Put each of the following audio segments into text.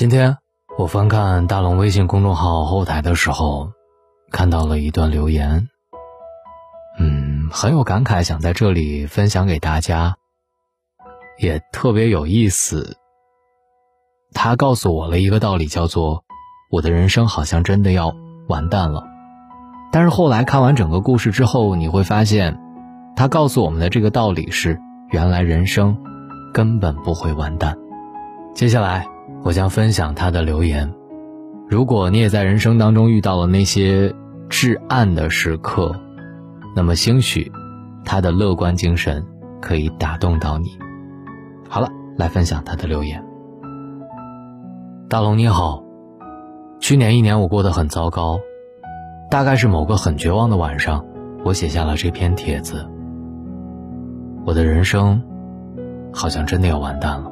今天我翻看大龙微信公众号后台的时候，看到了一段留言，嗯，很有感慨，想在这里分享给大家，也特别有意思。他告诉我了一个道理，叫做我的人生好像真的要完蛋了。但是后来看完整个故事之后，你会发现，他告诉我们的这个道理是：原来人生根本不会完蛋。接下来。我将分享他的留言。如果你也在人生当中遇到了那些至暗的时刻，那么兴许他的乐观精神可以打动到你。好了，来分享他的留言。大龙你好，去年一年我过得很糟糕，大概是某个很绝望的晚上，我写下了这篇帖子。我的人生好像真的要完蛋了。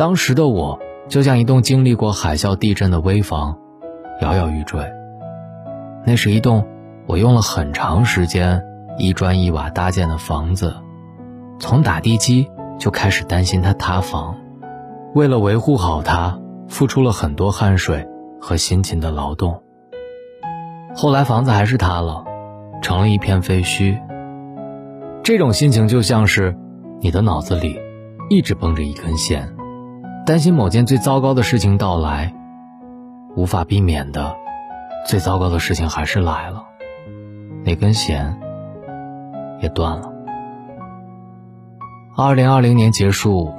当时的我就像一栋经历过海啸、地震的危房，摇摇欲坠。那是一栋我用了很长时间一砖一瓦搭建的房子，从打地基就开始担心它塌房，为了维护好它，付出了很多汗水和辛勤的劳动。后来房子还是塌了，成了一片废墟。这种心情就像是你的脑子里一直绷着一根弦。担心某件最糟糕的事情到来，无法避免的，最糟糕的事情还是来了，那根弦也断了。二零二零年结束，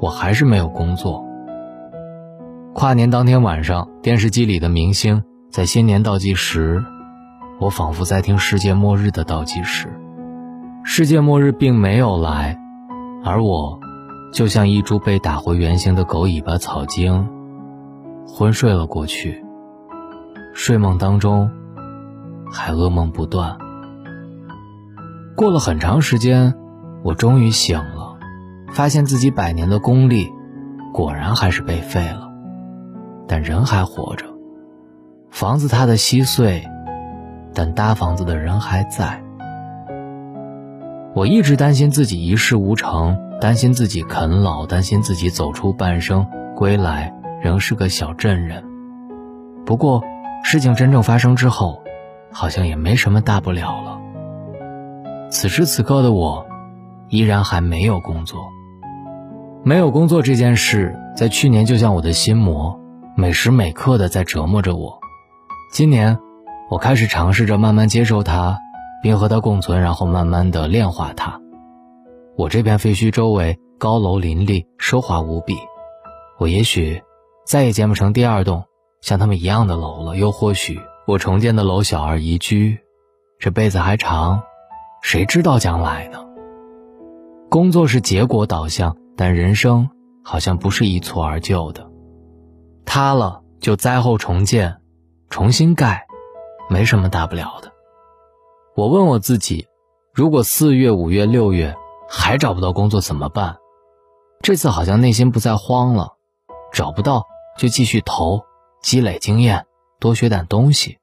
我还是没有工作。跨年当天晚上，电视机里的明星在新年倒计时，我仿佛在听世界末日的倒计时。世界末日并没有来，而我。就像一株被打回原形的狗尾巴草茎，昏睡了过去。睡梦当中，还噩梦不断。过了很长时间，我终于醒了，发现自己百年的功力，果然还是被废了。但人还活着，房子塌得稀碎，但搭房子的人还在。我一直担心自己一事无成。担心自己啃老，担心自己走出半生，归来仍是个小镇人。不过，事情真正发生之后，好像也没什么大不了了。此时此刻的我，依然还没有工作。没有工作这件事，在去年就像我的心魔，每时每刻的在折磨着我。今年，我开始尝试着慢慢接受它，并和它共存，然后慢慢的炼化它。我这片废墟周围高楼林立，奢华无比。我也许再也建不成第二栋像他们一样的楼了，又或许我重建的楼小而宜居。这辈子还长，谁知道将来呢？工作是结果导向，但人生好像不是一蹴而就的。塌了就灾后重建，重新盖，没什么大不了的。我问我自己：如果四月、五月、六月。还找不到工作怎么办？这次好像内心不再慌了，找不到就继续投，积累经验，多学点东西。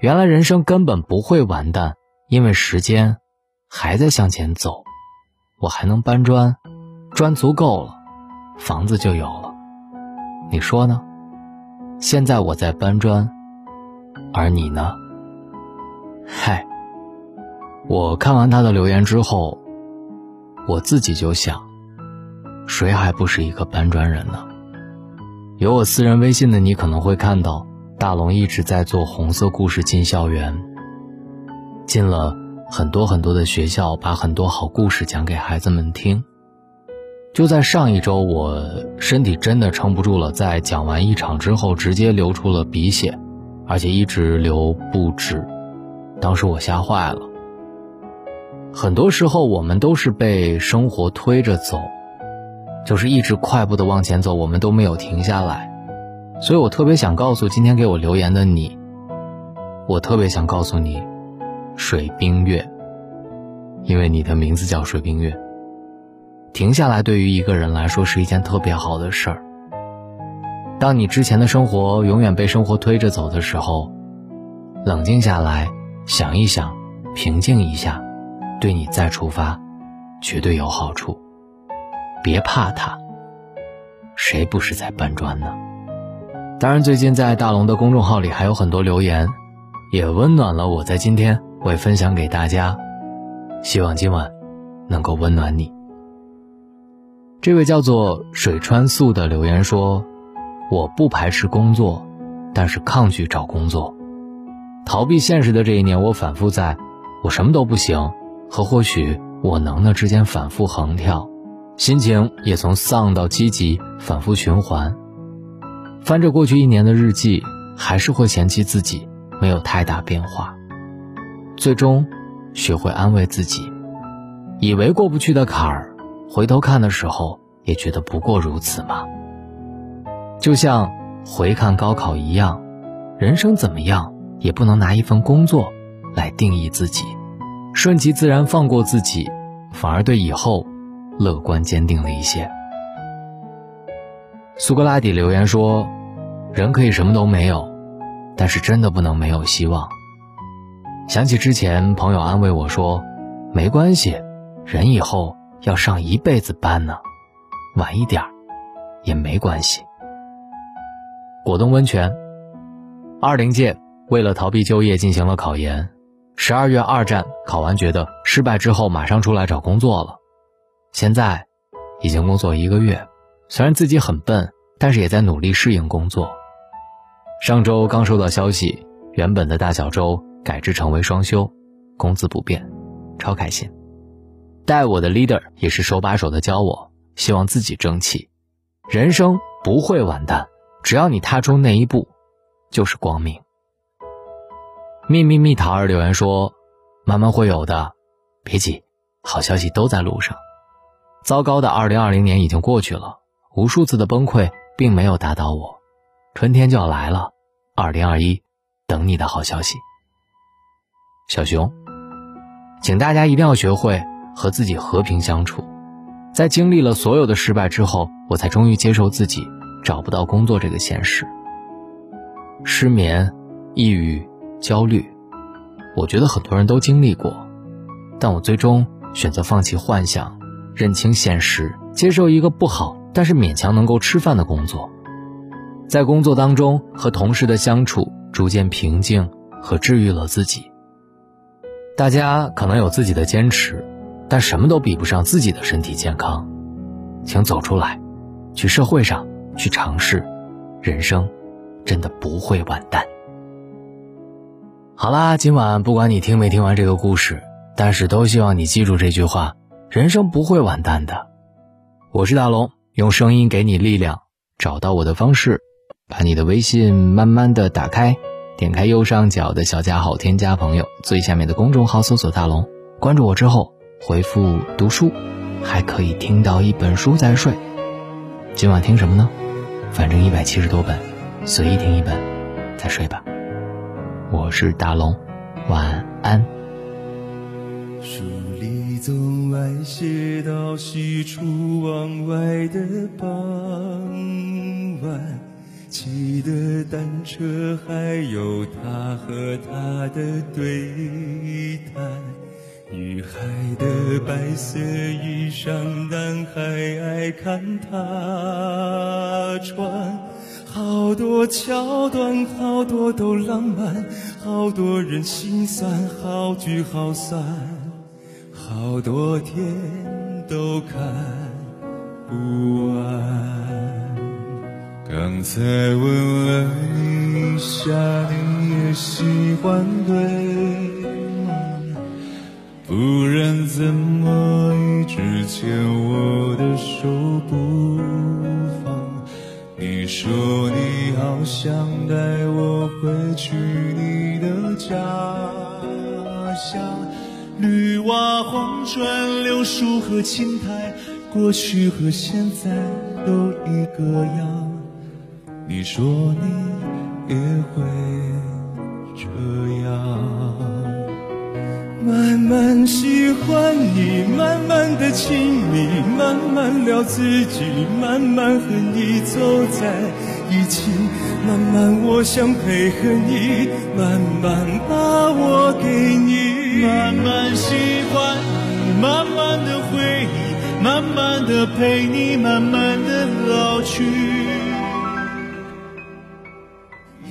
原来人生根本不会完蛋，因为时间还在向前走。我还能搬砖，砖足够了，房子就有了。你说呢？现在我在搬砖，而你呢？嗨，我看完他的留言之后。我自己就想，谁还不是一个搬砖人呢？有我私人微信的你可能会看到，大龙一直在做红色故事进校园，进了很多很多的学校，把很多好故事讲给孩子们听。就在上一周，我身体真的撑不住了，在讲完一场之后，直接流出了鼻血，而且一直流不止，当时我吓坏了。很多时候，我们都是被生活推着走，就是一直快步的往前走，我们都没有停下来。所以我特别想告诉今天给我留言的你，我特别想告诉你，水冰月，因为你的名字叫水冰月。停下来对于一个人来说是一件特别好的事儿。当你之前的生活永远被生活推着走的时候，冷静下来，想一想，平静一下。对你再出发，绝对有好处。别怕它，谁不是在搬砖呢？当然，最近在大龙的公众号里还有很多留言，也温暖了我，在今天会分享给大家，希望今晚能够温暖你。这位叫做水川素的留言说：“我不排斥工作，但是抗拒找工作，逃避现实的这一年，我反复在‘我什么都不行’和‘或许我能’的之间反复横跳，心情也从丧到积极反复循环。”翻着过去一年的日记，还是会嫌弃自己没有太大变化。最终，学会安慰自己，以为过不去的坎儿，回头看的时候也觉得不过如此嘛。就像回看高考一样，人生怎么样也不能拿一份工作来定义自己，顺其自然，放过自己，反而对以后乐观坚定了一些。苏格拉底留言说：“人可以什么都没有，但是真的不能没有希望。”想起之前朋友安慰我说：“没关系，人以后要上一辈子班呢，晚一点也没关系。”果冻温泉，二零届为了逃避就业进行了考研，十二月二战考完觉得失败之后马上出来找工作了，现在已经工作一个月。虽然自己很笨，但是也在努力适应工作。上周刚收到消息，原本的大小周改制成为双休，工资不变，超开心。带我的 leader 也是手把手的教我，希望自己争气。人生不会完蛋，只要你踏出那一步，就是光明。秘密蜜桃儿留言说：“慢慢会有的，别急，好消息都在路上。”糟糕的2020年已经过去了。无数次的崩溃并没有打倒我，春天就要来了，二零二一，等你的好消息。小熊，请大家一定要学会和自己和平相处。在经历了所有的失败之后，我才终于接受自己找不到工作这个现实。失眠、抑郁、焦虑，我觉得很多人都经历过，但我最终选择放弃幻想，认清现实，接受一个不好。但是勉强能够吃饭的工作，在工作当中和同事的相处逐渐平静和治愈了自己。大家可能有自己的坚持，但什么都比不上自己的身体健康。请走出来，去社会上去尝试，人生真的不会完蛋。好啦，今晚不管你听没听完这个故事，但是都希望你记住这句话：人生不会完蛋的。我是大龙。用声音给你力量，找到我的方式，把你的微信慢慢的打开，点开右上角的小加号，添加朋友，最下面的公众号搜索大龙，关注我之后回复读书，还可以听到一本书再睡。今晚听什么呢？反正一百七十多本，随意听一本，再睡吧。我是大龙，晚安。书里总爱写到西出望外的傍晚，骑的单车，还有他和她的对谈。女孩的白色衣裳，男孩爱看她穿。好多桥段，好多都浪漫，好多人心酸，好聚好散。好多天都看不完。刚才问了一下，你也喜欢对吗？不然怎么一直牵我的手不放？你说想带我回去你的家乡。绿瓦黄砖柳树和青苔，过去和现在都一个样。你说你也会这样，慢慢喜欢你，慢慢的亲密，慢慢聊自己，慢慢和你走在一起，慢慢我想配合你，慢慢把我给你。慢慢喜欢，慢慢的回忆，慢慢的陪你，慢慢的老去。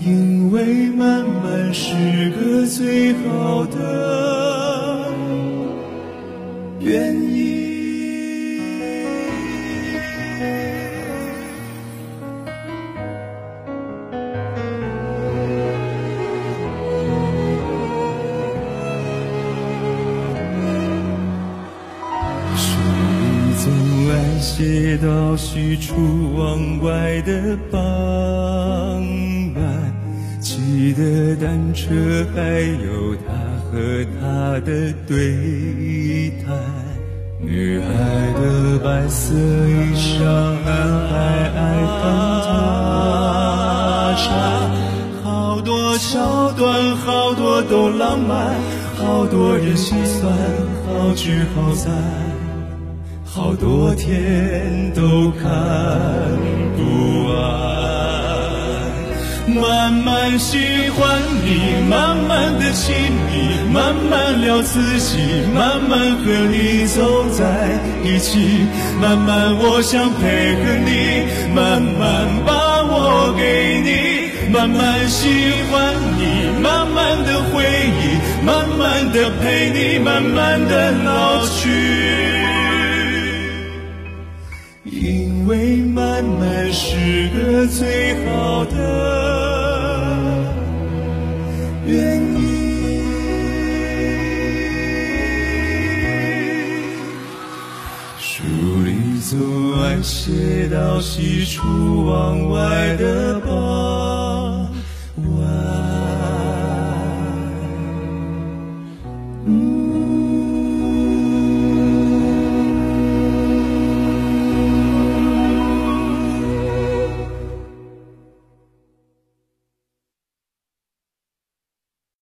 因为慢慢是个最好的原因。写到西出望外的傍晚，骑的单车还有他和她的对谈。女孩的白色衣裳，男孩爱帮她穿。好多桥段，好多都浪漫，好多人心酸，好聚好散。好多天都看不完，慢慢喜欢你，慢慢的亲密，慢慢聊自己，慢慢和你走在一起，慢慢我想配合你，慢慢把我给你，慢慢喜欢你，慢慢的回忆，慢慢的陪你，慢慢的老去。因为慢慢是个最好的原因。书里总爱写到喜出望外的傍